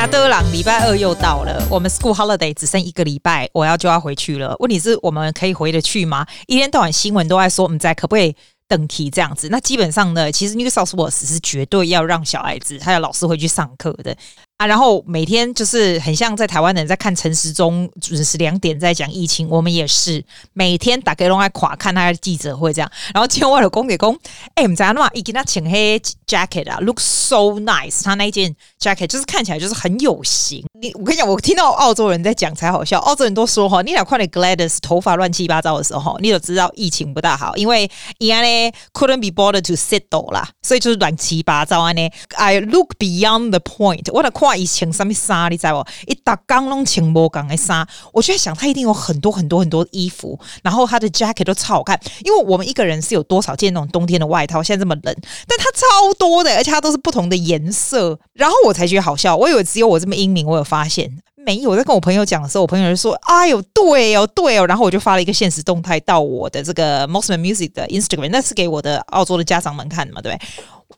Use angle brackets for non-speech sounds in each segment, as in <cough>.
亚德朗礼拜二又到了，我们 School Holiday 只剩一个礼拜，我要就要回去了。问题是我们可以回得去吗？一天到晚新闻都在说，我们在可不可以等题这样子？那基本上呢，其实 New South Wales 是绝对要让小孩子还有老师回去上课的。啊，然后每天就是很像在台湾人在看陈时中准时两点在讲疫情，我们也是每天打开龙爱垮看他的记者会这样。然后今天我有公给公，哎，我们讲的嘛，一给他请黑 jacket 啊，look so nice，他那一件 jacket 就是看起来就是很有型。你我跟你讲，我听到澳洲人在讲才好笑，澳洲人都说哈，你俩看你 Gladys 头发乱七八糟的时候，你就知道疫情不大好，因为伊安呢 couldn't be bothered to settle 啦，所以就是乱七八糟安呢。I look beyond the point，我的跨。以前什么衫，你知道不？一打刚弄情波刚的衫，我就在想，他一定有很多很多很多衣服，然后他的 jacket 都超好看。因为我们一个人是有多少件那种冬天的外套？现在这么冷，但他超多的，而且它都是不同的颜色。然后我我才觉得好笑，我以为只有我这么英明，我有发现没有？我在跟我朋友讲的时候，我朋友就说：“哎呦，对哦，对哦。”然后我就发了一个现实动态到我的这个 Mosman Music 的 Instagram，那是给我的澳洲的家长们看的嘛，对不对？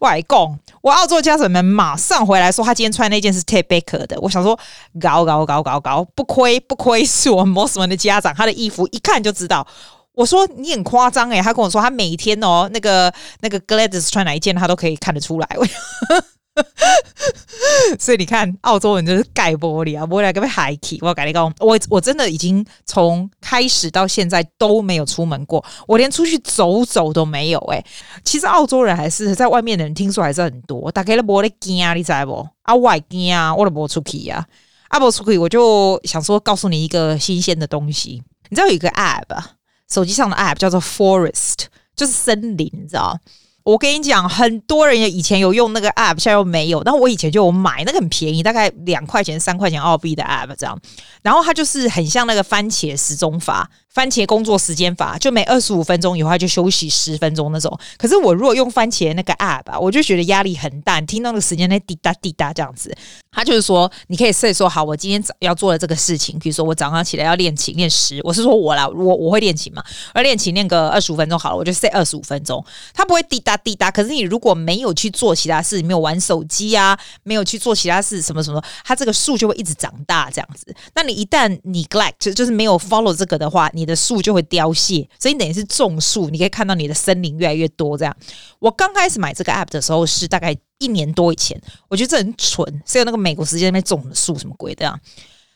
外公，我澳洲家长们马上回来说，他今天穿那件是 Ted Baker 的。我想说，搞搞搞搞搞，不亏 <laughs> 不亏，是我 Mosman 的家长，他的衣服一看就知道。我说你很夸张诶，他跟我说他每天哦，那个那个 Gladys 穿哪一件，他都可以看得出来。<laughs> <laughs> 所以你看，澳洲人就是盖玻璃啊，玻璃给被海起。我跟你讲，我我真的已经从开始到现在都没有出门过，我连出去走走都没有。哎，其实澳洲人还是在外面的人，听说还是很多。大概都没得惊，你知不？啊，我惊啊，我都没出去呀。啊，不出去，我就想说，告诉你一个新鲜的东西。你知道有一个 app，手机上的 app 叫做 Forest，就是森林，你知道？我跟你讲，很多人以前有用那个 app，现在又没有。但我以前就有买，那个很便宜，大概两块钱、三块钱澳币的 app 这样。然后它就是很像那个番茄时钟法。番茄工作时间法，就每二十五分钟以后他就休息十分钟那种。可是我如果用番茄那个 app 啊，我就觉得压力很大，听到那个时间在滴答滴答这样子。他就是说，你可以设说好，我今天早要做的这个事情，比如说我早上起来要练琴练十，我是说我啦，我我会练琴嘛，而练琴练个二十五分钟好了，我就设二十五分钟，它不会滴答滴答。可是你如果没有去做其他事，没有玩手机啊，没有去做其他事，什么什么，它这个树就会一直长大这样子。那你一旦 neglect 就就是没有 follow 这个的话，你你的树就会凋谢，所以等于是种树，你可以看到你的森林越来越多。这样，我刚开始买这个 app 的时候是大概一年多以前，我觉得这很蠢，是有那个美国时间那边种的树什么鬼的。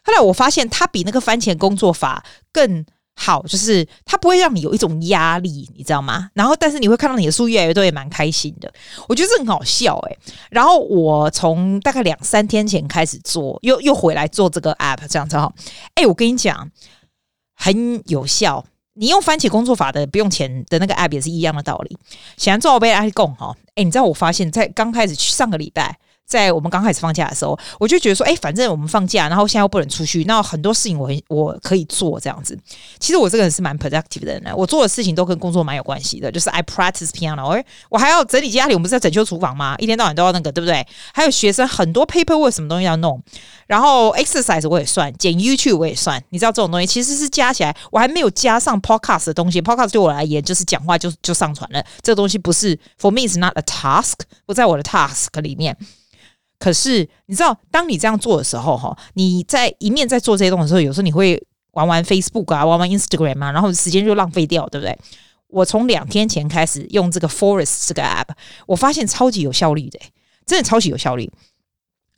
后来我发现它比那个番茄工作法更好，就是它不会让你有一种压力，你知道吗？然后，但是你会看到你的树越来越多，也蛮开心的。我觉得这很好笑诶、然后我从大概两三天前开始做，又又回来做这个 app，这样子哈。哎，我跟你讲。很有效，你用番茄工作法的不用钱的那个 app 也是一样的道理。想要做被爱供哈，哎，你知道我发现，在刚开始去上个礼拜。在我们刚开始放假的时候，我就觉得说，哎，反正我们放假，然后现在又不能出去，那很多事情我我可以做这样子。其实我这个人是蛮 productive 的人，我做的事情都跟工作蛮有关系的。就是 I practice piano，我还要整理家里，我们不是在整修厨房吗？一天到晚都要那个，对不对？还有学生很多 paperwork 什么东西要弄，然后 exercise 我也算，剪 YouTube 我也算。你知道这种东西其实是加起来，我还没有加上 podcast 的东西。podcast 对我来言就是讲话就就上传了，这个东西不是 for me is not a task，不在我的 task 里面。可是你知道，当你这样做的时候，哈，你在一面在做这些东西的时候，有时候你会玩玩 Facebook 啊，玩玩 Instagram 啊，然后时间就浪费掉，对不对？我从两天前开始用这个 Forest 这个 app，我发现超级有效率的，真的超级有效率。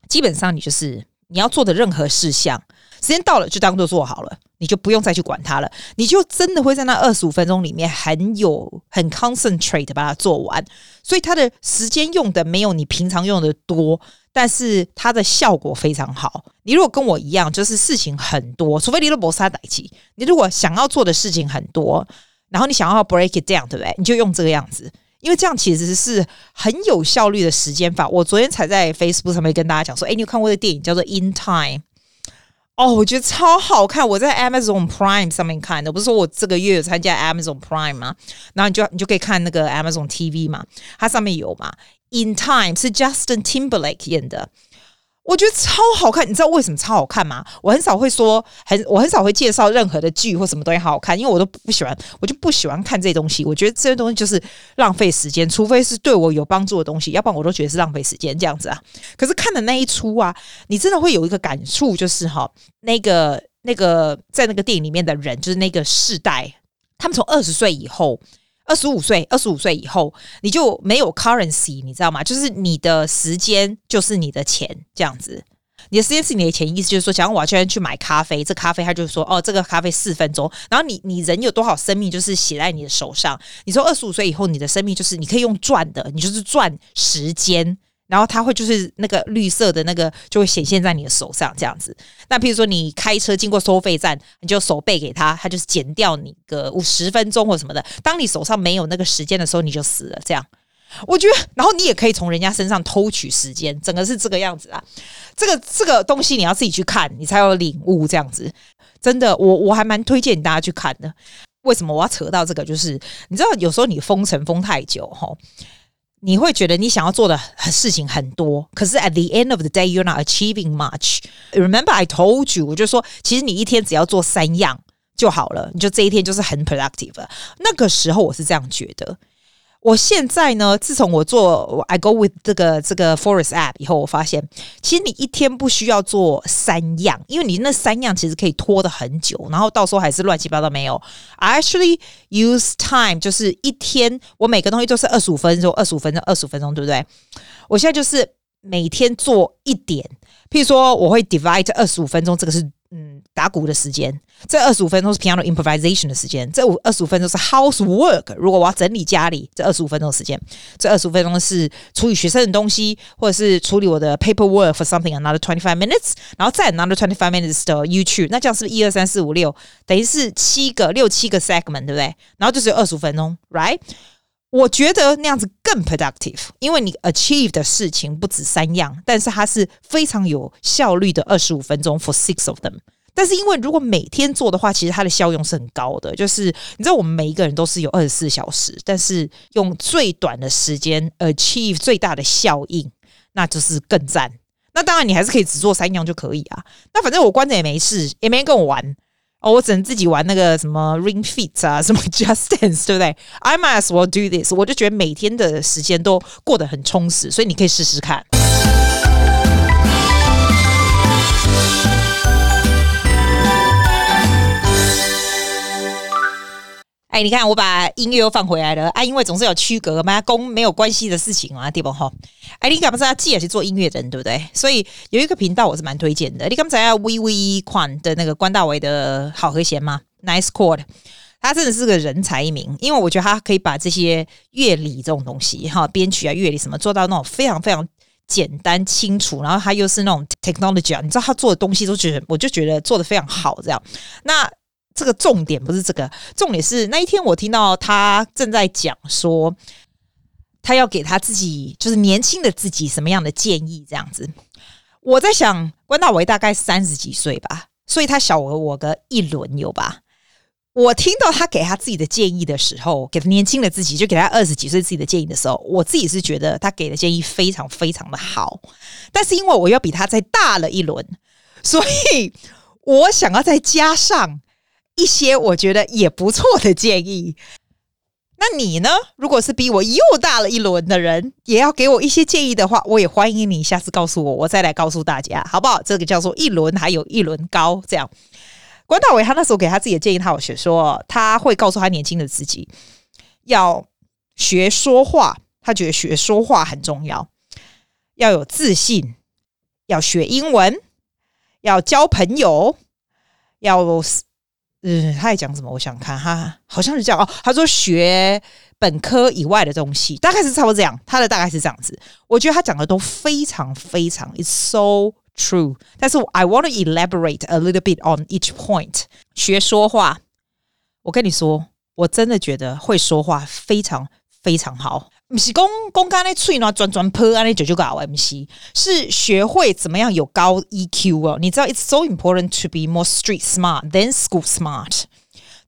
基本上你就是你要做的任何事项，时间到了就当做做好了。你就不用再去管它了，你就真的会在那二十五分钟里面很有很 concentrate 把它做完，所以它的时间用的没有你平常用的多，但是它的效果非常好。你如果跟我一样，就是事情很多，除非你都不杀歹气，你如果想要做的事情很多，然后你想要 break it down，对不对？你就用这个样子，因为这样其实是很有效率的时间法。我昨天才在 Facebook 上面跟大家讲说，诶，你有看过的电影叫做《In Time》。哦，我觉得超好看。我在 Amazon Prime 上面看的，不是说我这个月有参加 Amazon Prime 吗？然后你就你就可以看那个 Amazon TV 嘛，它上面有嘛。In Time 是 Justin Timberlake 演的，我觉得超好看，你知道为什么超好看吗？我很少会说，很我很少会介绍任何的剧或什么东西好好看，因为我都不喜欢，我就不喜欢看这些东西。我觉得这些东西就是浪费时间，除非是对我有帮助的东西，要不然我都觉得是浪费时间这样子啊。可是看的那一出啊，你真的会有一个感触，就是哈，那个那个在那个电影里面的人，就是那个世代，他们从二十岁以后。二十五岁，二十五岁以后，你就没有 currency，你知道吗？就是你的时间就是你的钱，这样子。你的时间是你的钱，意思就是说，假如我要去去买咖啡，这咖啡他就是说，哦，这个咖啡四分钟。然后你你人有多少生命，就是写在你的手上。你说二十五岁以后，你的生命就是你可以用赚的，你就是赚时间。然后它会就是那个绿色的那个就会显现在你的手上这样子。那譬如说你开车经过收费站，你就手背给他，他就是减掉你个五十分钟或什么的。当你手上没有那个时间的时候，你就死了。这样，我觉得，然后你也可以从人家身上偷取时间，整个是这个样子啊。这个这个东西你要自己去看，你才有领悟。这样子，真的，我我还蛮推荐大家去看的。为什么我要扯到这个？就是你知道，有时候你封城封太久，吼。你会觉得你想要做的事情很多，可是 at the end of the day you're not achieving much. Remember I told you，我就说，其实你一天只要做三样就好了，你就这一天就是很 productive。那个时候我是这样觉得。我现在呢，自从我做 I go with 这个这个 Forest app 以后，我发现其实你一天不需要做三样，因为你那三样其实可以拖得很久，然后到时候还是乱七八糟没有。I actually use time，就是一天我每个东西都是二十五分钟，二十五分钟，二十五分钟，对不对？我现在就是每天做一点，譬如说我会 divide 二十五分钟，这个是。嗯，打鼓的时间，这二十五分钟是 piano improvisation 的时间，这五二十五分钟是 housework。如果我要整理家里，这二十五分钟的时间，这二十五分钟是处理学生的东西，或者是处理我的 paperwork for something another twenty five minutes，然后再 another twenty five minutes 的 YouTube，那这样是不是一二三四五六，等于是七个六七个 segment，对不对？然后就是二十五分钟，right？我觉得那样子更 productive，因为你 achieve 的事情不止三样，但是它是非常有效率的二十五分钟 for six of them。但是因为如果每天做的话，其实它的效用是很高的。就是你知道，我们每一个人都是有二十四小时，但是用最短的时间 achieve 最大的效应，那就是更赞。那当然，你还是可以只做三样就可以啊。那反正我关着也没事，也没人跟我玩。哦，我只能自己玩那个什么 Ring Fit 啊，<laughs> 什么 Just Dance，对不对？I might as well do this，我就觉得每天的时间都过得很充实，所以你可以试试看。哎，你看，我把音乐又放回来了啊！因为总是有区隔嘛，跟没有关系的事情嘛，对不哈？哎，你敢不知道自己也是做音乐人，对不对？所以有一个频道我是蛮推荐的。你刚才要 V V 款的那个关大为的好和弦吗？Nice chord，他真的是个人才一名，因为我觉得他可以把这些乐理这种东西哈，编曲啊、乐理什么做到那种非常非常简单清楚，然后他又是那种 technology 啊，你知道他做的东西都觉得，我就觉得做的非常好，这样那。这个重点不是这个，重点是那一天我听到他正在讲说，他要给他自己，就是年轻的自己什么样的建议这样子。我在想，关大为大概三十几岁吧，所以他小了我个一轮有吧。我听到他给他自己的建议的时候，给他年轻的自己，就给他二十几岁自己的建议的时候，我自己是觉得他给的建议非常非常的好。但是因为我要比他再大了一轮，所以我想要再加上。一些我觉得也不错的建议，那你呢？如果是比我又大了一轮的人，也要给我一些建议的话，我也欢迎你下次告诉我，我再来告诉大家，好不好？这个叫做一轮还有一轮高，这样。关大伟他那时候给他自己的建议，他有学说他会告诉他年轻的自己要学说话，他觉得学说话很重要，要有自信，要学英文，要交朋友，要。嗯，他在讲什么？我想看，他好像是这样哦。他说学本科以外的东西，大概是差不多这样。他的大概是这样子。我觉得他讲的都非常非常，it's so true。但是 I want to elaborate a little bit on each point。学说话，我跟你说，我真的觉得会说话非常非常好。不是讲讲刚才嘴呢转转破啊，那就就搞 MC，是学会怎么样有高 EQ 哦。你知道，it's so important to be more street smart than school smart。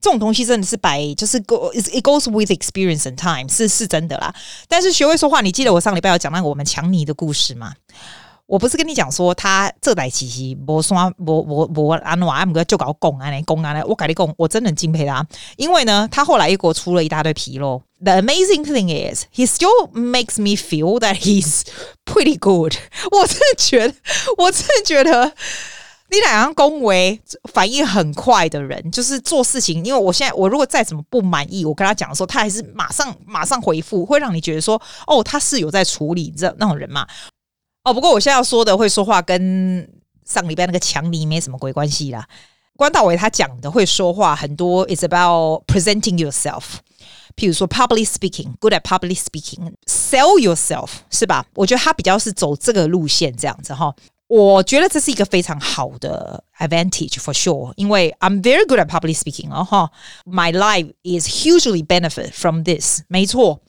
这种东西真的是摆，就是 go it goes with experience and time，是是真的啦。但是学会说话，你记得我上礼拜有讲那个我们强尼的故事吗？我不是跟你讲说他这代其实无刷无无无安怎啊，毋过就搞讲安尼讲安尼，我跟你讲，我真的很敬佩他，因为呢，他后来又给我出了一大堆纰漏。The amazing thing is, he still makes me feel that he's pretty good。<laughs> 我真的觉得，我真的觉得，你两样恭维反应很快的人，就是做事情。因为我现在，我如果再怎么不满意，我跟他讲的时候，他还是马上马上回复，会让你觉得说，哦，他是有在处理这那种人嘛。哦，不过我现在要说的会说话，跟上礼拜那个强尼没什么鬼关系啦。关大伟他讲的会说话很多，is about presenting yourself。譬如说 public speaking，good at public speaking，sell yourself 是吧？我觉得他比较是走这个路线这样子哈。我觉得这是一个非常好的 advantage for sure，因为 I'm very good at public speaking 哦哈。My life is hugely benefit from this，没错。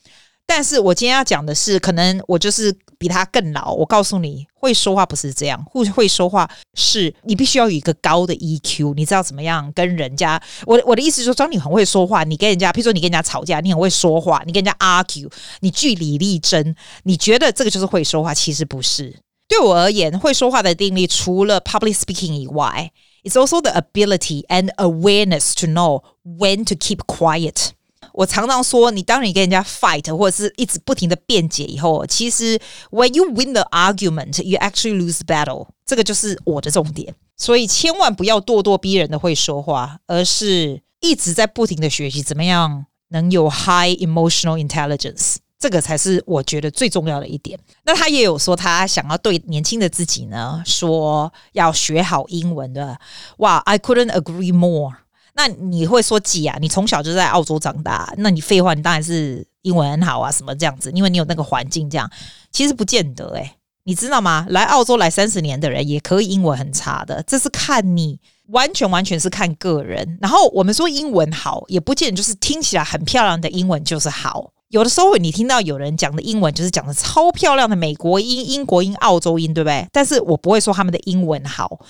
但是我今天要讲的是，可能我就是比他更老。我告诉你，会说话不是这样，会会说话是你必须要有一个高的 EQ，你知道怎么样跟人家。我我的意思就是说，当你很会说话，你跟人家，譬如说你跟人家吵架，你很会说话，你跟人家 argue，你据理力争，你觉得这个就是会说话，其实不是。对我而言，会说话的定义除了 public speaking 以外，it's also the ability and awareness to know when to keep quiet。我常常说，你当你跟人家 fight 或者是一直不停的辩解以后，其实 when you win the argument, you actually lose battle。这个就是我的重点。所以千万不要咄咄逼人的会说话，而是一直在不停的学习怎么样能有 high emotional intelligence。这个才是我觉得最重要的一点。那他也有说，他想要对年轻的自己呢说，要学好英文的。哇，I couldn't agree more。那你会说几啊？你从小就在澳洲长大，那你废话，你当然是英文很好啊，什么这样子？因为你有那个环境，这样其实不见得诶、你知道吗？来澳洲来三十年的人也可以英文很差的，这是看你完全完全是看个人。然后我们说英文好，也不见得就是听起来很漂亮的英文就是好。有的时候你听到有人讲的英文就是讲的超漂亮的美国音、英国音、澳洲音，对不对？但是我不会说他们的英文好，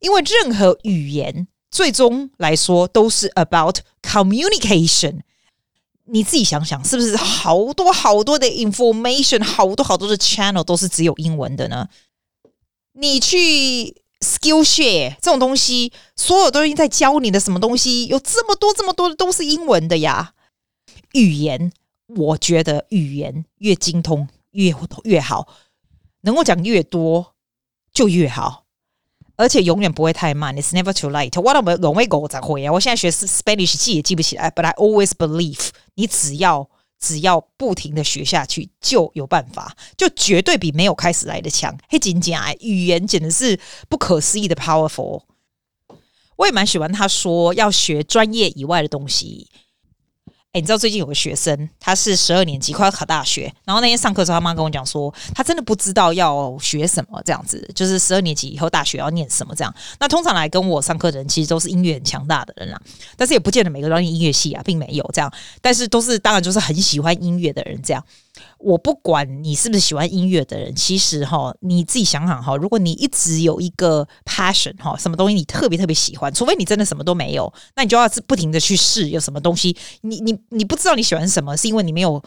因为任何语言。最终来说都是 about communication。你自己想想，是不是好多好多的 information，好多好多的 channel 都是只有英文的呢？你去 Skillshare 这种东西，所有东西在教你的什么东西，有这么多这么多的都是英文的呀。语言，我觉得语言越精通越越好，能够讲越多就越好。而且永远不会太慢，It's never too late。我都没容易狗在会啊！我现在学 Spanish 记也记不起来，But I always believe，你只要只要不停的学下去，就有办法，就绝对比没有开始来的强。嘿，仅仅啊语言简直是不可思议的 powerful。我也蛮喜欢他说要学专业以外的东西。哎，你知道最近有个学生，他是十二年级，快要考大学。然后那天上课的时候，他妈跟我讲说，他真的不知道要学什么，这样子，就是十二年级以后大学要念什么这样。那通常来跟我上课的人，其实都是音乐很强大的人啦，但是也不见得每个专业音乐系啊，并没有这样。但是都是当然就是很喜欢音乐的人这样。我不管你是不是喜欢音乐的人，其实哈，你自己想想哈，如果你一直有一个 passion 哈，什么东西你特别特别喜欢，除非你真的什么都没有，那你就要是不停的去试有什么东西，你你你不知道你喜欢什么，是因为你没有。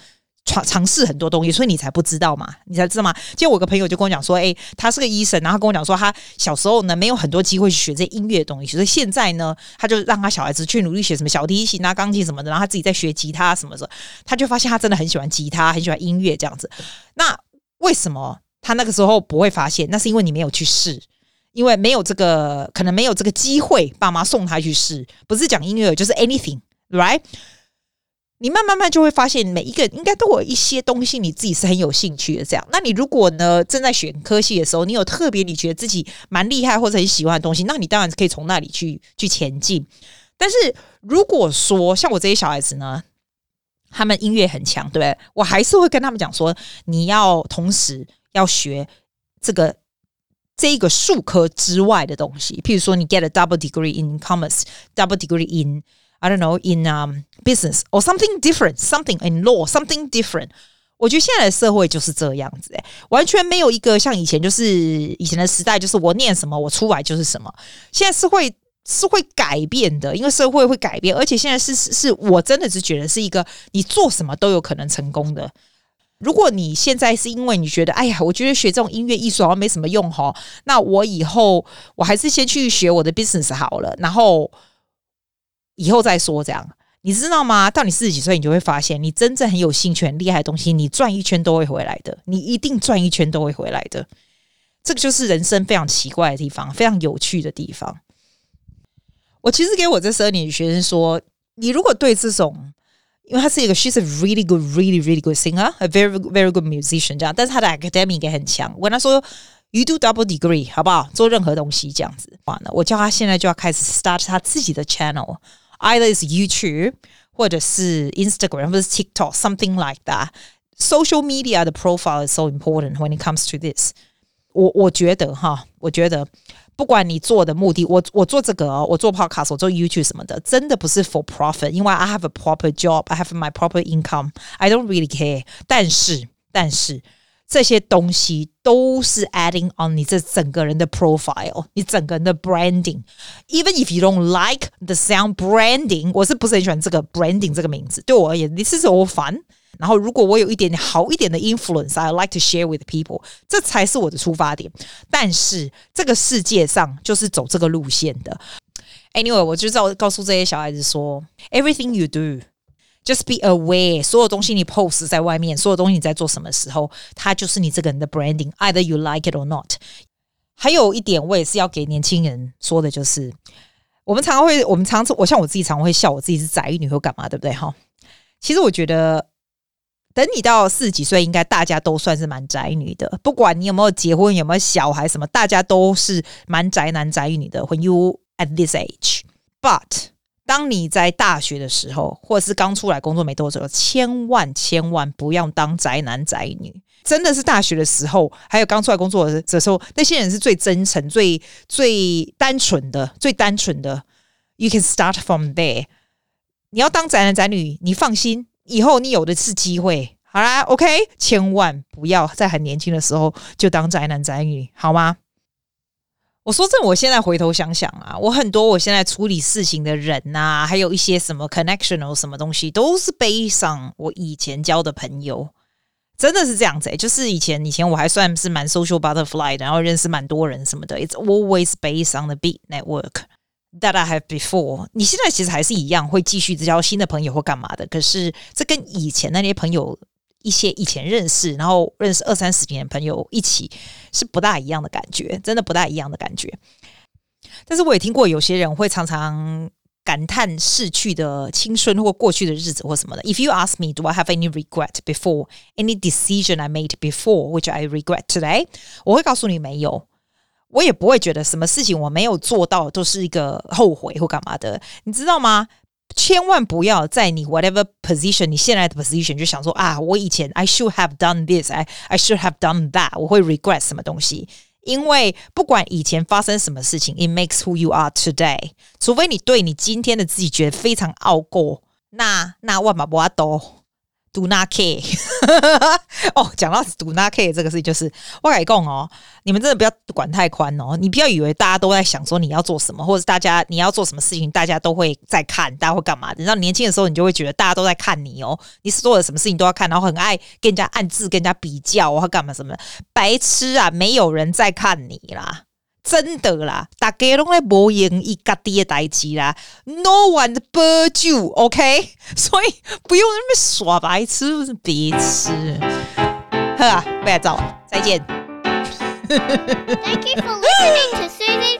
尝尝试很多东西，所以你才不知道嘛，你才知道吗？今天我个朋友就跟我讲说，诶、他是个医生，然后跟我讲说，他小时候呢没有很多机会去学这音乐的东西，所以现在呢，他就让他小孩子去努力学什么小提琴啊、钢琴什么的，然后他自己在学吉他什么的，他就发现他真的很喜欢吉他，很喜欢音乐这样子。那为什么他那个时候不会发现？那是因为你没有去试，因为没有这个可能没有这个机会，爸妈送他去试，不是讲音乐就是 anything，right？你慢慢慢就会发现，每一个应该都有一些东西，你自己是很有兴趣的。这样，那你如果呢正在选科系的时候，你有特别你觉得自己蛮厉害或者很喜欢的东西，那你当然可以从那里去去前进。但是如果说像我这些小孩子呢，他们音乐很强，对不对？我还是会跟他们讲说，你要同时要学这个这一个数科之外的东西，譬如说你 get a double degree in commerce，double degree in。I don't know in um business or something different, something in law, something different。我觉得现在的社会就是这样子，欸，完全没有一个像以前，就是以前的时代，就是我念什么，我出来就是什么。现在是会是会改变的，因为社会会改变，而且现在是是是我真的是觉得是一个你做什么都有可能成功的。如果你现在是因为你觉得，哎呀，我觉得学这种音乐艺术好像没什么用哈，那我以后我还是先去学我的 business 好了，然后以后再说这样。你知道吗？到你四十几岁，你就会发现，你真正很有兴趣、很厉害的东西，你转一圈都会回来的。你一定转一圈都会回来的。这个就是人生非常奇怪的地方，非常有趣的地方。我其实给我这十二年的学生说，你如果对这种，因为他是一个，she's a really good, really, really good singer, a very, very good musician，这样，但是他的 academic 也很强。我跟他说，you do double degree，好不好？做任何东西这样子。完了，我叫他现在就要开始 start 他自己的 channel。Either is YouTube，或者是 Instagram，或者是 TikTok，something like that。Social media 的 profile is so important when it comes to this。我我觉得哈，我觉得不管你做的目的，我我做这个哦，我做 podcast，我做 YouTube 什么的，真的不是 for profit，因为 I have a proper job，I have my proper income，I don't really care。但是，但是。 这些东西都是 adding on 你这整个人的 profile，你整个人的 branding。Even if you don't like the sound branding，我是不是很喜欢这个 branding 这个名字？对我而言，this is all fun。然后，如果我有一点点好一点的 influence，I like to share with people，这才是我的出发点。但是，这个世界上就是走这个路线的。Anyway，我就在告诉这些小孩子说，everything you do。Just be aware，所有东西你 post 在外面，所有东西你在做什么时候，它就是你这个人的 branding，either you like it or not。还有一点，我也是要给年轻人说的，就是我们常常会，我们常常，我像我自己常常会笑我自己是宅女或干嘛，对不对？哈，其实我觉得，等你到四十几岁，应该大家都算是蛮宅女的，不管你有没有结婚，有没有小孩，什么，大家都是蛮宅男宅女的。When you at this age，but 当你在大学的时候，或者是刚出来工作没多久，千万千万不要当宅男宅女。真的是大学的时候，还有刚出来工作的时候，那些人是最真诚、最最单纯的、最单纯的。You can start from there。你要当宅男宅女，你放心，以后你有的是机会。好啦，OK，千万不要在很年轻的时候就当宅男宅女，好吗？我说这，我现在回头想想啊，我很多我现在处理事情的人呐、啊，还有一些什么 connectional 什么东西，都是背上我以前交的朋友，真的是这样子、就是以前以前我还算是蛮 social butterfly 的，然后认识蛮多人什么的。It's always based on the big network that I have before。你现在其实还是一样会继续交新的朋友或干嘛的，可是这跟以前那些朋友。一些以前认识，然后认识二三十年的朋友一起，是不大一样的感觉，真的不大一样的感觉。但是我也听过有些人会常常感叹逝去的青春或过去的日子或什么的。If you ask me, do I have any regret before any decision I made before which I regret today？我会告诉你没有，我也不会觉得什么事情我没有做到都是一个后悔或干嘛的，你知道吗？千万不要在你 whatever position，你现在的 position 就想说啊，我以前 I should have done this，I I should have done that，我会 regret 什么东西？因为不管以前发生什么事情，it makes who you are today。除非你对你今天的自己觉得非常傲过，那那万马不阿多。Do not care <laughs> 哦，讲到 do not care 这个事情，就是我跟你讲哦，你们真的不要管太宽哦。你不要以为大家都在想说你要做什么，或者是大家你要做什么事情，大家都会在看，大家会干嘛等到年轻的时候，你就会觉得大家都在看你哦，你是做的什么事情都要看，然后很爱跟人家暗自跟人家比较，或干嘛什么，白痴啊！没有人在看你啦。真的啦，大家拢在无闲伊家己的代志啦，No one but you，OK？所以不用那么耍白痴，不是别吃。好啊，不要走，再见。Thank you for listening to Susie's